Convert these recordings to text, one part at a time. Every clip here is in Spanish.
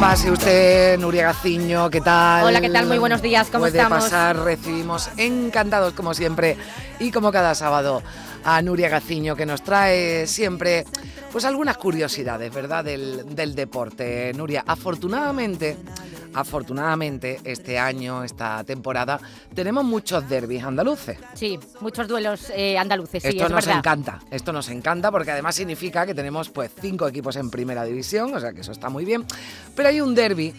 Pase usted, Nuria Gaciño, ¿qué tal? Hola, ¿qué tal? Muy buenos días, ¿cómo Puede estamos? pasar, recibimos encantados como siempre y como cada sábado a Nuria Gaciño que nos trae siempre pues algunas curiosidades, ¿verdad? Del, del deporte. Nuria, afortunadamente, afortunadamente este año, esta temporada, tenemos muchos derbis andaluces. Sí, muchos duelos eh, andaluces, sí, esto es nos verdad. encanta, esto nos encanta porque además significa que tenemos pues cinco equipos en primera división, o sea que eso está muy bien. Pero hay un derby,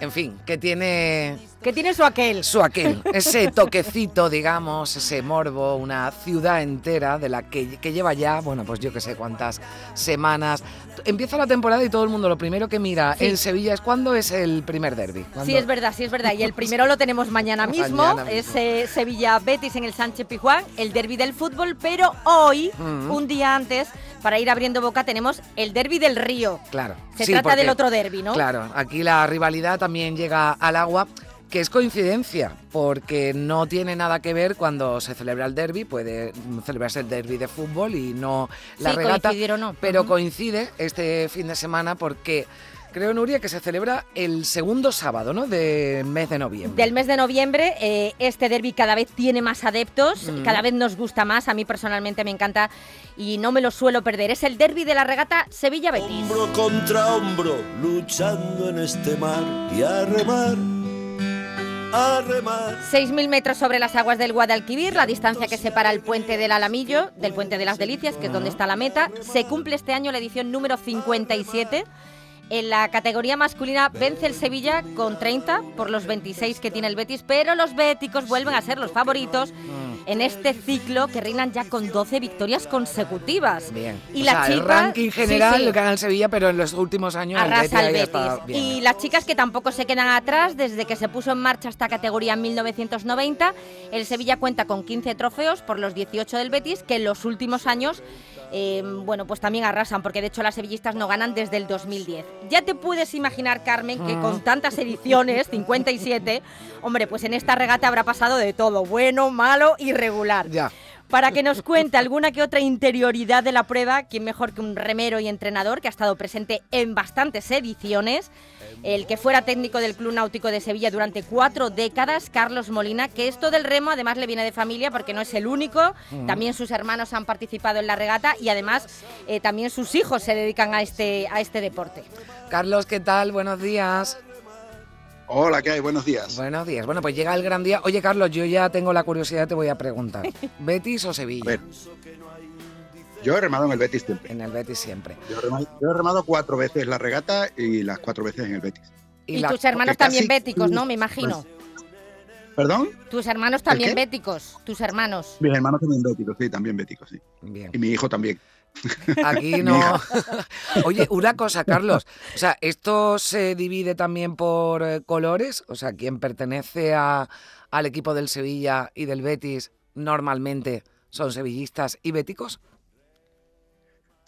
en fin, que tiene Que tiene su aquel. su aquel, ese toquecito, digamos, ese morbo, una ciudad entera de la que, que lleva ya, bueno, pues yo que sé cuántas semanas. Empieza la temporada y todo el mundo lo primero que mira Sí. en Sevilla es cuándo es el primer derby. Sí, es verdad, sí, es verdad. Y el primero lo tenemos mañana mismo. Mañana mismo. Es eh, Sevilla-Betis en el Sánchez Pijuán, el derby del fútbol. Pero hoy, Mm. un día antes, para ir abriendo boca, tenemos el derby del Río. Claro. Se sí, trata porque- del otro derby, ¿no? Claro, aquí la rivalidad también llega al agua, que es coincidencia, porque no tiene nada que ver cuando se celebra el derby, puede celebrarse el derby de fútbol y no la Sí, regata, coincidir o no. pero Ujú. coincide este fin de semana porque creo, Nuria, que se celebra el segundo sábado, ¿no?, del mes de noviembre. Del mes de noviembre, eh, este derby cada vez tiene más adeptos, Mm. cada vez nos gusta más, a mí personalmente me encanta y no me lo suelo perder. Es el derby de la regata Sevilla-Betis. Hombro contra hombro, luchando en este mar y a remar, a remar. 6.000 metros sobre las aguas del Guadalquivir, la distancia que separa el puente del Alamillo del puente de las Delicias, que es donde está la meta. Se cumple este año la edición número 57. En la categoría masculina vence el Sevilla con 30 por los 26 que tiene el Betis, pero los béticos vuelven a ser los favoritos Mm, en este ciclo que reinan ya con 12 victorias consecutivas. Bien. Y O la sea, el ranking general sí. lo gana el Sevilla, pero en los últimos años el Betis Arrasa el Betis. bien. Y las chicas que tampoco se quedan atrás, desde que se puso en marcha esta categoría en 1990, el Sevilla cuenta con 15 trofeos por los 18 del Betis, que en los últimos años, eh, bueno, pues también arrasan, porque de hecho las sevillistas no ganan desde el 2010. Ya te puedes imaginar, Carmen, que con tantas ediciones, 57, hombre, pues en esta regata habrá pasado de todo, bueno, malo y regular. Ya. Para que nos cuente alguna que otra interioridad de la prueba, quién mejor que un remero y entrenador que ha estado presente en bastantes ediciones, el que fuera técnico del Club Náutico de Sevilla durante cuatro décadas, Carlos Molina, que esto del remo además le viene de familia porque no es el único, también sus hermanos han participado en la regata y además eh, también sus hijos se dedican a este, a este deporte. Carlos, ¿qué tal? Buenos días. Hola, ¿qué hay? Buenos días. Buenos días. Bueno, pues llega el gran día. Oye, Carlos, yo ya tengo la curiosidad, te voy a preguntar. ¿Betis o A Sevilla? ver, yo he remado en el Betis siempre. En el Betis siempre. Yo he, remado, yo he remado cuatro veces la regata y las cuatro veces en el Betis. Y, la- tus hermanos también casi- béticos, ¿no? Me imagino. ¿Perdón? Tus hermanos también béticos, tus hermanos. Mis hermanos también béticos, sí, también béticos, sí. Bien. Y mi hijo también. Aquí no. Oye, una cosa, Carlos. O sea, ¿esto se divide también por eh, colores? O sea, quien pertenece a, al equipo del Sevilla y del Betis normalmente son sevillistas y béticos.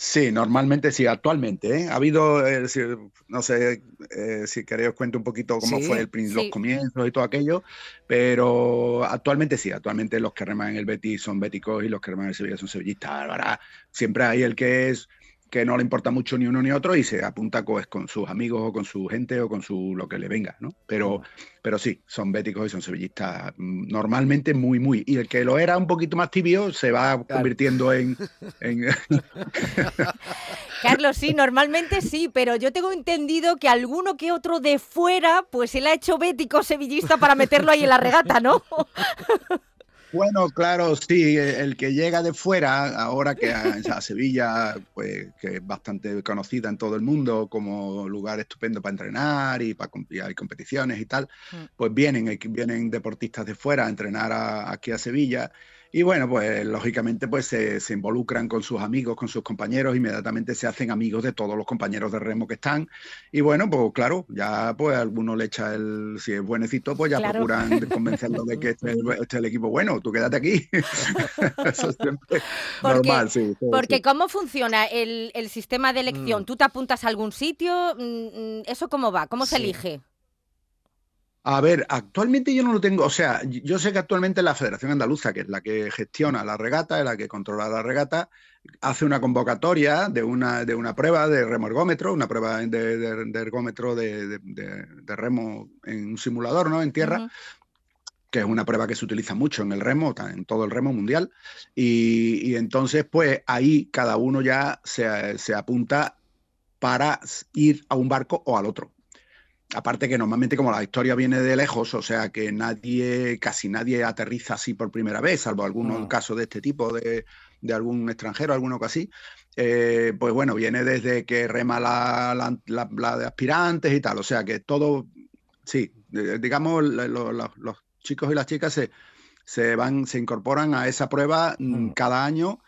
Sí, normalmente sí, actualmente. ¿eh? Ha habido, eh, si- no sé eh, si queréis os cuento un poquito cómo Sí. fue el, los Sí. comienzos y todo aquello, pero actualmente sí, actualmente los que reman en el Betis son béticos y los que reman en el Sevilla son sevillistas. Ahora, siempre hay el que es que no le importa mucho ni uno ni otro y se apunta pues, con sus amigos o con su gente o con su lo que le venga, ¿no? Pero, pero sí, son béticos y son sevillistas mm, normalmente muy, muy. Y el que lo era un poquito más tibio se va convirtiendo en- en Carlos, sí, normalmente sí, pero yo tengo entendido que alguno que otro de fuera, pues él ha hecho bético sevillista para meterlo ahí en la regata, ¿no? Bueno, claro, sí, el que llega de fuera, ahora que a, a Sevilla, pues que es bastante conocida en todo el mundo como lugar estupendo para entrenar y para y hay competiciones y tal, Mm. pues vienen, vienen deportistas de fuera a entrenar a- aquí a Sevilla Y bueno, pues lógicamente pues se, se, involucran con sus amigos, con sus compañeros, inmediatamente se hacen amigos de todos los compañeros de remo que están. Y bueno, pues claro, ya pues alguno le echa el, si es buenecito, pues ya procuran convencerlo de que este, este, es el equipo bueno, tú quédate aquí. Eso es siempre normal, sí. porque ¿cómo funciona el, el, sistema de elección? Mm. ¿Tú te apuntas a algún sitio? Mm, mm, ¿Eso cómo va? ¿Cómo se elige? A ver, actualmente yo no lo tengo, o sea, yo sé que actualmente la Federación Andaluza, que es la que gestiona la regata, es la que controla la regata, hace una convocatoria de una, de una prueba de remo ergómetro, una prueba de, ergómetro de, remo en un simulador, ¿no? En tierra, que es una prueba que se utiliza mucho en el remo, en todo el remo mundial, y, entonces, pues ahí cada uno ya se, se apunta para ir a un barco o al otro aparte que normalmente como la historia viene de lejos, o sea que nadie, casi nadie aterriza así por primera vez, salvo algunos mm. casos de este tipo, de, algún extranjero, alguno que así, eh, pues bueno, viene desde que rema la, de aspirantes y tal, o sea que todo, sí, digamos, los chicos y las chicas se, se, van, se incorporan a esa prueba mm, mm. cada año.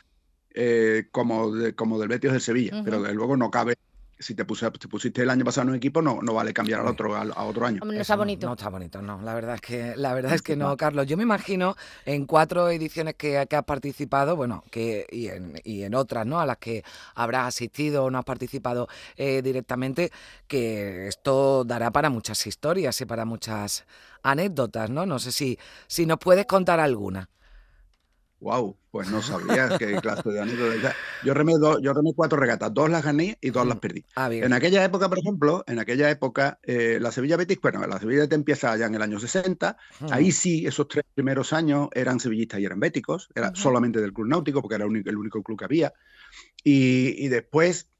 Eh, como, como del Betis de Sevilla, pero luego no cabe si te, pusiste el año pasado en un equipo, no, no vale cambiar al otro, a, otro año. No está bonito. No, está bonito, no. La verdad es que, la verdad es que no, Carlos. Yo me imagino en cuatro ediciones que, has participado, bueno, que y en, y en otras, ¿no? A las que habrás asistido o no has participado eh, directamente, que esto dará para muchas historias y para muchas anécdotas, ¿no? No sé si, si nos puedes contar alguna. Wow, pues no sabía qué clase de anécdota. Yo remé, yo remé cuatro regatas, dos las gané y dos las mm. perdí. Ah, en aquella época, por ejemplo, en aquella época, eh, la Sevilla Betis, bueno, la Sevilla te empieza ya en el año 60. Ahí sí, esos tres primeros años eran sevillistas y eran béticos, era solamente del club náutico, porque era el único, club que había. Y, después,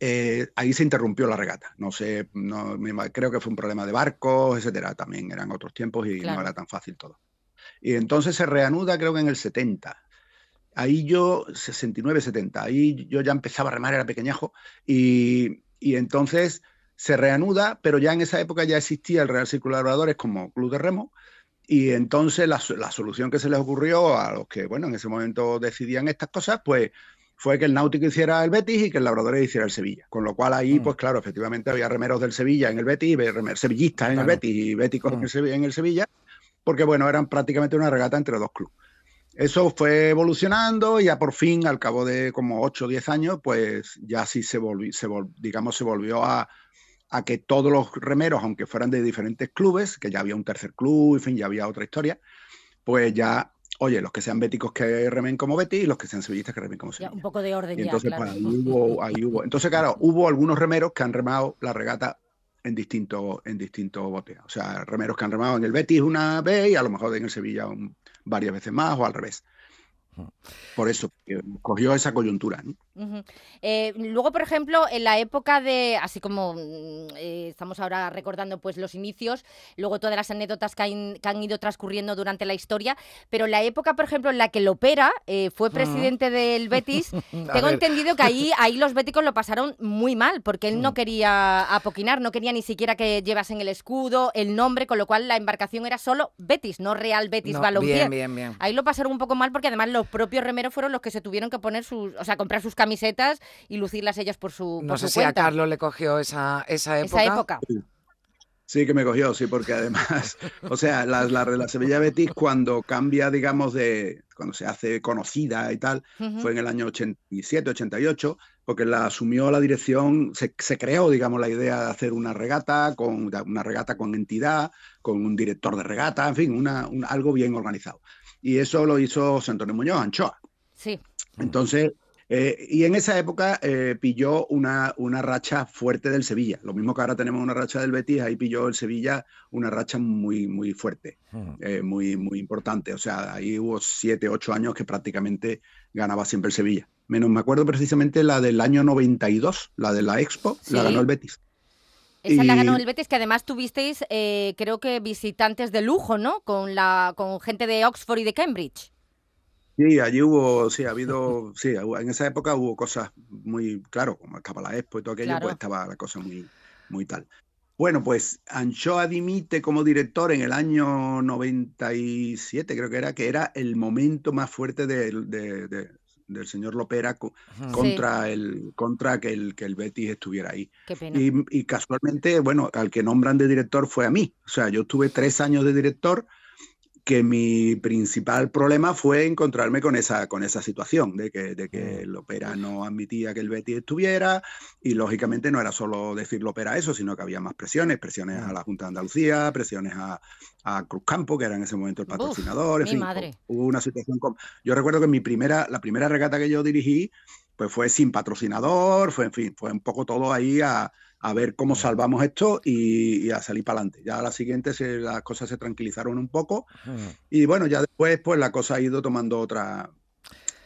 eh, ahí se interrumpió la regata. No sé, no, creo que fue un problema de barcos, etcétera. También eran otros tiempos y no era tan fácil todo. Y entonces se reanuda creo que en el 70. Ahí yo, 69, 70, ahí yo ya empezaba a remar, era pequeñajo, y, y entonces se reanuda, pero ya en esa época ya existía el Real Círculo de Oradores como club de remo, y entonces la, la, solución que se les ocurrió a los que, bueno, en ese momento decidían estas cosas, pues fue que el Náutico hiciera el Betis y que el Labrador hiciera el Sevilla. Con lo cual ahí, mm. pues claro, efectivamente había remeros del Sevilla en el Betis, y sevillistas en el Betis y béticos en, mm. en el Sevilla, porque bueno, eran prácticamente una regata entre dos clubes. Eso fue evolucionando y ya por fin, al cabo de como 8 o 10 años, pues ya sí se volvió, se digamos, se volvió a, que todos los remeros, aunque fueran de diferentes clubes, que ya había un tercer club, en fin, ya había otra historia, pues ya, oye, los que sean béticos que remen como Betis y los que sean sevillistas que remen como Sevilla. un poco de orden entonces, pues, ahí, hubo, ahí hubo. Entonces, claro, hubo algunos remeros que han remado la regata en distintos en distintos botes. O sea, remeros que han remado en el Betis una vez y a lo mejor en el Sevilla varias veces más o al revés. Por eso, cogió esa coyuntura. Eh, luego, por ejemplo, en la época de, así como mm, eh, estamos ahora recordando pues los inicios, luego todas las anécdotas que han, ido transcurriendo durante la historia, pero la época, por ejemplo, en la que Lopera eh, fue presidente del Betis, tengo entendido que ahí, ahí los béticos lo pasaron muy mal, porque él no mm. quería apoquinar, no quería ni siquiera que llevasen el escudo, el nombre, con lo cual la embarcación era solo Betis, no Real Betis no, Balompié. Bien, bien, Ahí lo pasaron un poco mal porque además los propios remeros fueron los que se tuvieron que poner sus, o sea, comprar sus camisetas y lucirlas ellas por su No sé si a Carlos le cogió esa, esa época. Esa época. Sí. que me cogió, sí, porque además, o sea, la, la, Sevilla Betis cuando cambia, digamos, de, cuando se hace conocida y tal, fue en el año 87, 88, porque la asumió la dirección, se, se, creó, digamos, la idea de hacer una regata, con una regata con entidad, con un director de regata, en fin, una, algo bien organizado. Y eso lo hizo José Antonio Muñoz, Anchoa. Sí. Entonces, eh, y en esa época eh, pilló una, una, racha fuerte del Sevilla. Lo mismo que ahora tenemos una racha del Betis, ahí pilló el Sevilla una racha muy, muy fuerte, hmm. eh, muy, muy importante. O sea, ahí hubo siete, ocho años que prácticamente ganaba siempre el Sevilla. Menos me acuerdo precisamente la del año 92, la de la Expo, la ganó el Betis. Esa la ganó el Betis, que además tuvisteis, creo que visitantes de lujo, ¿no? Con, la, con gente de Oxford y de Cambridge. Sí, allí hubo, sí, ha habido, sí, en esa época hubo cosas muy, claro, como estaba la Expo y todo aquello, pues estaba la cosa muy, muy tal. Bueno, pues Anchoa dimite como director en el año 97, creo que era, que era el momento más fuerte del, del señor Lopera contra, el, contra que, el, que el Betis estuviera ahí. Y, y, casualmente, bueno, al que nombran de director fue a mí. O sea, yo estuve tres años de director que mi principal problema fue encontrarme con esa, con esa situación de que, de que el Opera no admitía que el Betis estuviera y lógicamente no era solo decir Opera eso, sino que había más presiones, presiones a la Junta de Andalucía, presiones a, a Cruzcampo, que era en ese momento el patrocinador, en fin, hubo una situación. Yo recuerdo que mi primera, la primera regata que yo dirigí pues fue sin patrocinador, fue en fin, fue un poco todo ahí a, a ver cómo salvamos esto y, a salir para adelante. Ya a la siguiente se, las cosas se tranquilizaron un poco y bueno, ya después pues la cosa ha ido tomando otra,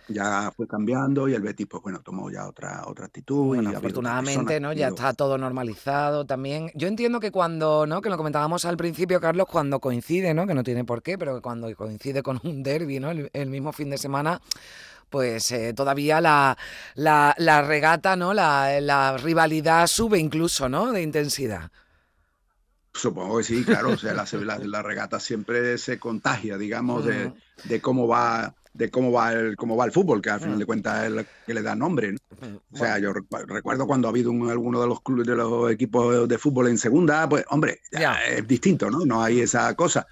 ya fue cambiando y el Betis pues bueno tomó ya otra otra actitud y afortunadamente no ya está todo normalizado también. Yo entiendo que cuando no que lo comentábamos al principio Carlos cuando coincide no que no tiene por qué pero que cuando coincide con un derby no el mismo fin de semana pues eh, todavía la, la, regata, ¿no? La, rivalidad sube incluso, ¿no? De intensidad. Supongo que sí, claro. O sea, la, regata siempre se contagia, digamos, de, cómo va de cómo va el cómo va el fútbol, que al final de cuentas es el que le da nombre. O sea, yo recuerdo cuando ha habido alguno de los clubes de los equipos de fútbol en segunda, pues hombre, es distinto, ¿no? No hay esa cosa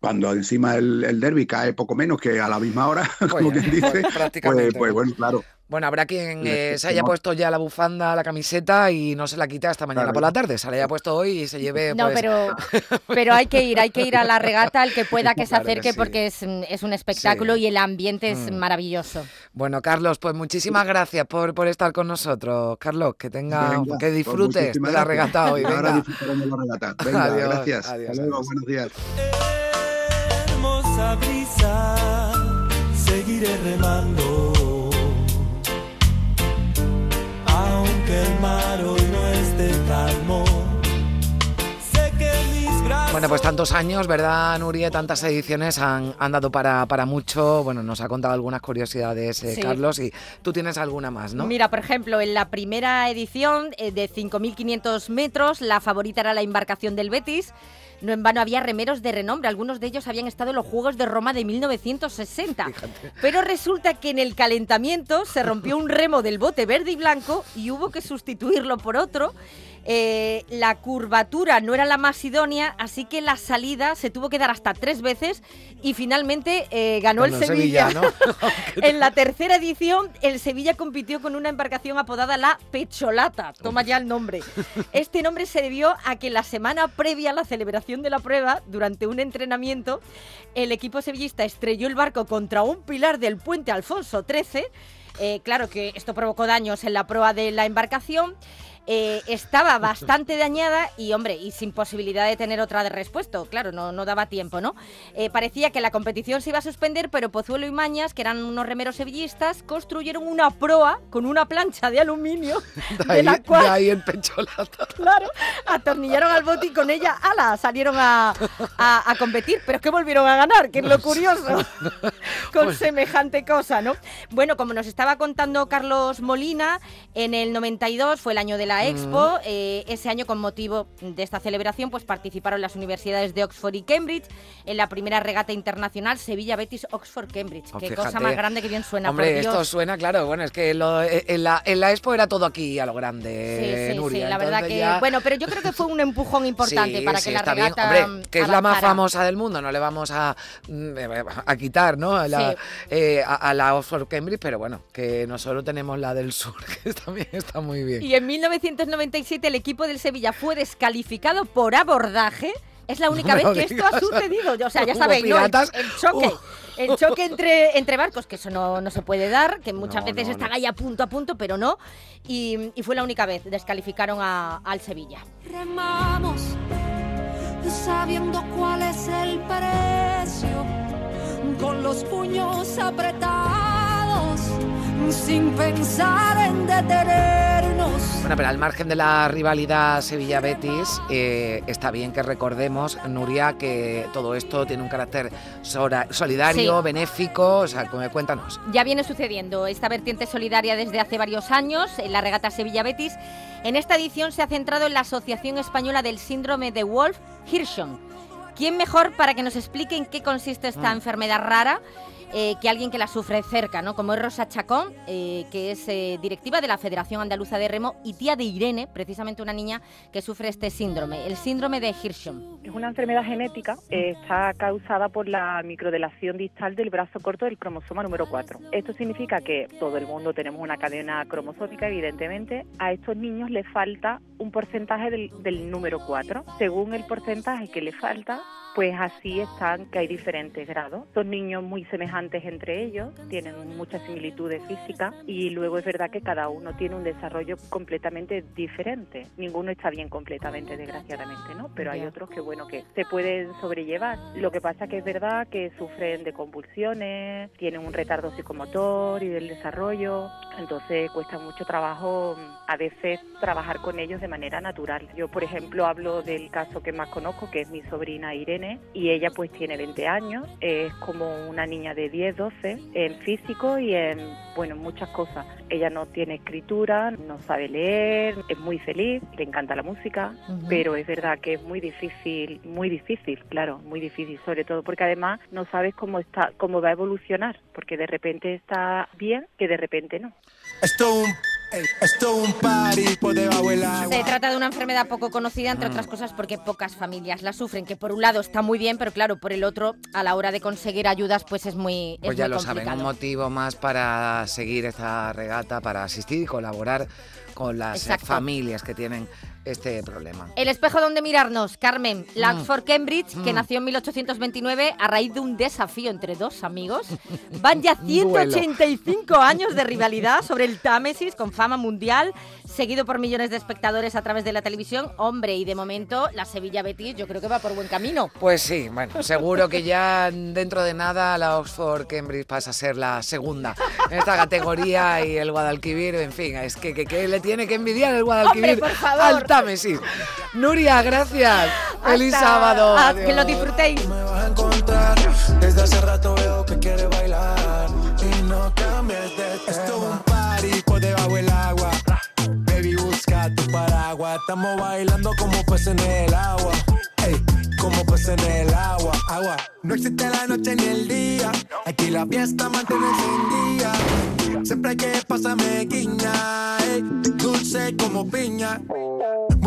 cuando encima el, el derby cae poco menos que a la misma hora, como quien dice, pues, pues, bueno, claro. Bueno, habrá quien eh, se haya puesto ya la bufanda, la camiseta y no se la quite hasta mañana por la tarde. Se la haya puesto hoy y se lleve. No, pues pero, pero hay que ir, hay que ir a la regata, el que pueda que se acerque, porque es, es, un espectáculo y el ambiente es mm. maravilloso. Bueno, Carlos, pues muchísimas gracias por, por estar con nosotros. Carlos, que tenga, que pues disfrutes de la regata hoy. Venga. Ahora disfrutaremos la regata. Venga, adiós, gracias. Adiós, buenos días brisa, seguiré remando. Aunque el mar hoy Bueno, pues tantos años, ¿verdad, Nuria? Tantas ediciones han, han dado para, para, mucho. Bueno, nos ha contado algunas curiosidades, eh, Carlos, y tú tienes alguna más, ¿no? Mira, por ejemplo, en la primera edición eh, de 5.500 metros, la favorita era la embarcación del Betis. No en vano había remeros de renombre, algunos de ellos habían estado en los Juegos de Roma de 1960. Pero resulta que en el calentamiento se rompió un remo del bote verde y blanco y hubo que sustituirlo por otro eh, la curvatura no era la más idónea, así que la salida se tuvo que dar hasta tres veces y finalmente eh, ganó el Sevilla. en la tercera edición, el Sevilla compitió con una embarcación apodada la Pecholata. Toma ya el nombre. Este nombre se debió a que la semana previa a la celebración de la prueba, durante un entrenamiento, el equipo sevillista estrelló el barco contra un pilar del puente Alfonso XIII. Eh, claro que esto provocó daños en la proa de la embarcación. Eh, estaba bastante dañada y, hombre, y sin posibilidad de tener otra de respuesta. Claro, no, no daba tiempo, ¿no? Eh, parecía que la competición se iba a suspender, pero Pozuelo y Mañas, que eran unos remeros sevillistas, construyeron una proa con una plancha de aluminio. De, ahí, la cual, ahí el pecholata. Claro, atornillaron al bote y con ella, ala, salieron a, a, competir. Pero es que volvieron a ganar, que es lo curioso, con pues semejante cosa, ¿no? Bueno, como nos estaba contando Carlos Molina, en el 92 fue el año de la Expo. Eh, ese año, con motivo de esta celebración, pues participaron las universidades de Oxford y Cambridge en la primera regata internacional Sevilla Betis Oxford Cambridge. Oh, Qué cosa más grande que bien suena. Hombre, esto suena, claro. Bueno, es que eh, en, la, Expo era todo aquí a lo grande. Sí, sí, sí la verdad que. Bueno, pero yo creo que fue un empujón importante para que la regata. Hombre, que es la más famosa del mundo, no le vamos a, mm, a quitar, ¿no? A la, eh, a, la Oxford Cambridge, pero bueno, que nosotros tenemos la del sur, que también está muy bien. Y en 1900 1997 el equipo del Sevilla fue descalificado por abordaje. Es la única vez que esto ha sucedido. O sea, ya sabéis, ¿no? el, choque. El choque entre, entre barcos, que eso no, se puede dar, que muchas veces están ahí a punto a punto, pero no. Y, fue la única vez. Descalificaron al Sevilla. Remamos sabiendo cuál es el precio, con los puños apretados sin pensar en detenernos. Bueno, pero al margen de la rivalidad Sevilla-Betis, eh, está bien que recordemos, Nuria, que todo esto tiene un carácter solidario, Sí. benéfico. O sea, cu- cuéntanos. Ya viene sucediendo esta vertiente solidaria desde hace varios años en la regata Sevilla-Betis. En esta edición se ha centrado en la Asociación Española del Síndrome de Wolf-Hirschhorn. ¿Quién mejor para que nos explique en qué consiste esta Mm. enfermedad rara eh, que alguien que la sufre cerca, ¿no? Como es Rosa Chacón, eh, que es eh, directiva de la Federación Andaluza de Remo y tía de Irene, precisamente una niña que sufre este síndrome, el síndrome de Hirschhorn. Es una enfermedad genética, está causada por la microdelación distal del brazo corto del cromosoma número 4. Esto significa que todo el mundo tenemos una cadena cromosómica, evidentemente. A estos niños les falta un porcentaje del, del número 4. Según el porcentaje que les falta, pues así están, que hay diferentes grados. Son niños muy semejantes entre ellos, tienen muchas similitudes físicas y luego es verdad que cada uno tiene un desarrollo completamente diferente. Ninguno está bien completamente, desgraciadamente, ¿no? Pero hay otros que, bueno, que se pueden sobrellevar. Lo que pasa que es verdad que sufren de convulsiones, tienen un retardo psicomotor y del desarrollo, entonces cuesta mucho trabajo mm, a veces trabajar con ellos de manera natural. Yo, por ejemplo, hablo del caso que más conozco, que es mi sobrina Irene, y ella pues tiene 20 años, es como una niña de 10, 12 en físico y en, bueno, en muchas cosas. Ella no tiene escritura, no sabe leer, es muy feliz, le encanta la música, pero es verdad que es muy difícil, muy difícil, claro, muy difícil, sobre todo porque además no sabes cómo está, cómo va a evolucionar, porque de repente está bien, que de repente no. Esto esto un party por debajo del agua. Se trata de una enfermedad poco conocida, entre otras cosas, porque pocas familias la sufren, que por un lado está muy bien, pero claro, por el otro, a la hora de conseguir ayudas, pues es muy es Pues ya muy lo saben, un motivo más para seguir esta regata, para asistir y colaborar con las eh, Exacto. familias que tienen este problema. El espejo donde mirarnos, Carmen, la Mm. Cambridge, que Mm. nació en 1829 a raíz de un desafío entre dos amigos. Van ya Un duelo. 185 años de rivalidad sobre el Támesis con fama mundial, seguido por millones de espectadores a través de la televisión. Hombre, y de momento la Sevilla Betis yo creo que va por buen camino. Pues sí, bueno, seguro que ya dentro de nada la Oxford Cambridge pasa a ser la segunda en esta categoría y el Guadalquivir, en fin, es que, que, que le tiene que envidiar el Guadalquivir Hombre, por favor. al Támesis. Nuria, gracias. Feliz Hasta- sábado. ah, que lo disfrutéis. me vas a encontrar. Desde hace rato veo que quieres bailar y no cambies de tema. Estamos bailando como peces en el agua. Ey, como peces en el agua. Agua. No existe la noche ni el día. Aquí la fiesta mantiene sin día. Siempre hay que pasarme guiña. ey, dulce como piña.